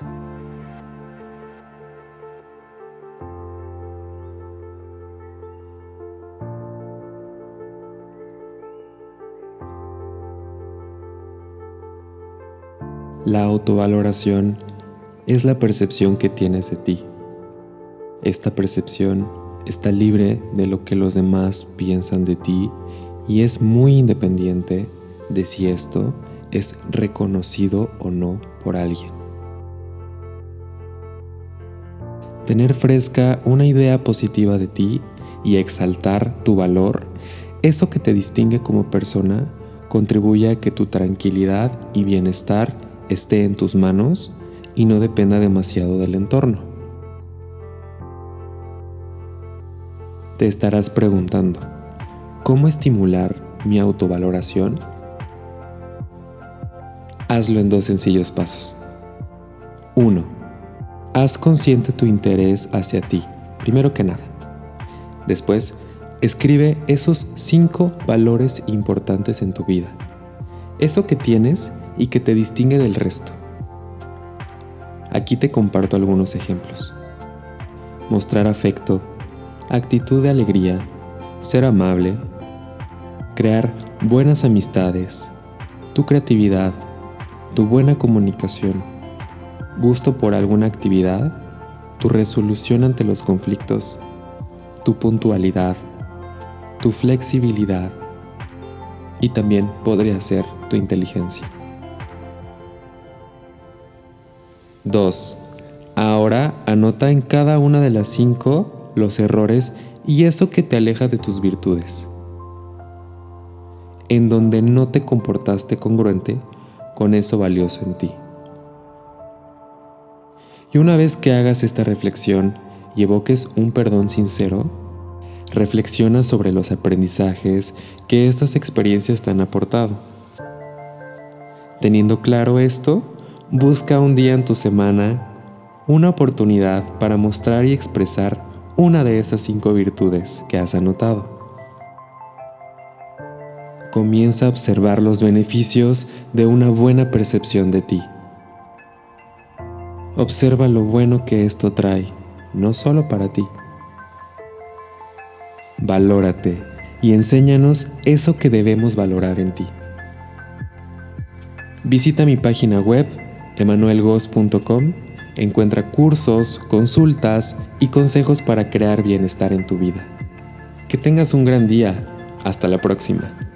La autovaloración es la percepción que tienes de ti. Esta percepción está libre de lo que los demás piensan de ti y es muy independiente de si esto es reconocido o no por alguien. Tener fresca una idea positiva de ti y exaltar tu valor, eso que te distingue como persona, contribuye a que tu tranquilidad y bienestar esté en tus manos y no dependa demasiado del entorno. Te estarás preguntando, ¿cómo estimular mi autovaloración? Hazlo en dos sencillos pasos. 1. Haz consciente tu interés hacia ti, primero que nada. Después, escribe esos cinco valores importantes en tu vida. Eso que tienes y que te distingue del resto. Aquí te comparto algunos ejemplos. Mostrar afecto, actitud de alegría, ser amable, crear buenas amistades, tu creatividad, tu buena comunicación, gusto por alguna actividad, tu resolución ante los conflictos, tu puntualidad, tu flexibilidad y también podría ser tu inteligencia. 2. Ahora anota en cada una de las cinco los errores y eso que te aleja de tus virtudes. En donde no te comportaste congruente con eso valioso en ti. Y una vez que hagas esta reflexión y evoques un perdón sincero, reflexiona sobre los aprendizajes que estas experiencias te han aportado. Teniendo claro esto, Busca un día en tu semana una oportunidad para mostrar y expresar una de esas cinco virtudes que has anotado. Comienza a observar los beneficios de una buena percepción de ti. Observa lo bueno que esto trae, no solo para ti. Valórate y enséñanos eso que debemos valorar en ti. Visita mi página web emanuelgos.com encuentra cursos, consultas y consejos para crear bienestar en tu vida. Que tengas un gran día. Hasta la próxima.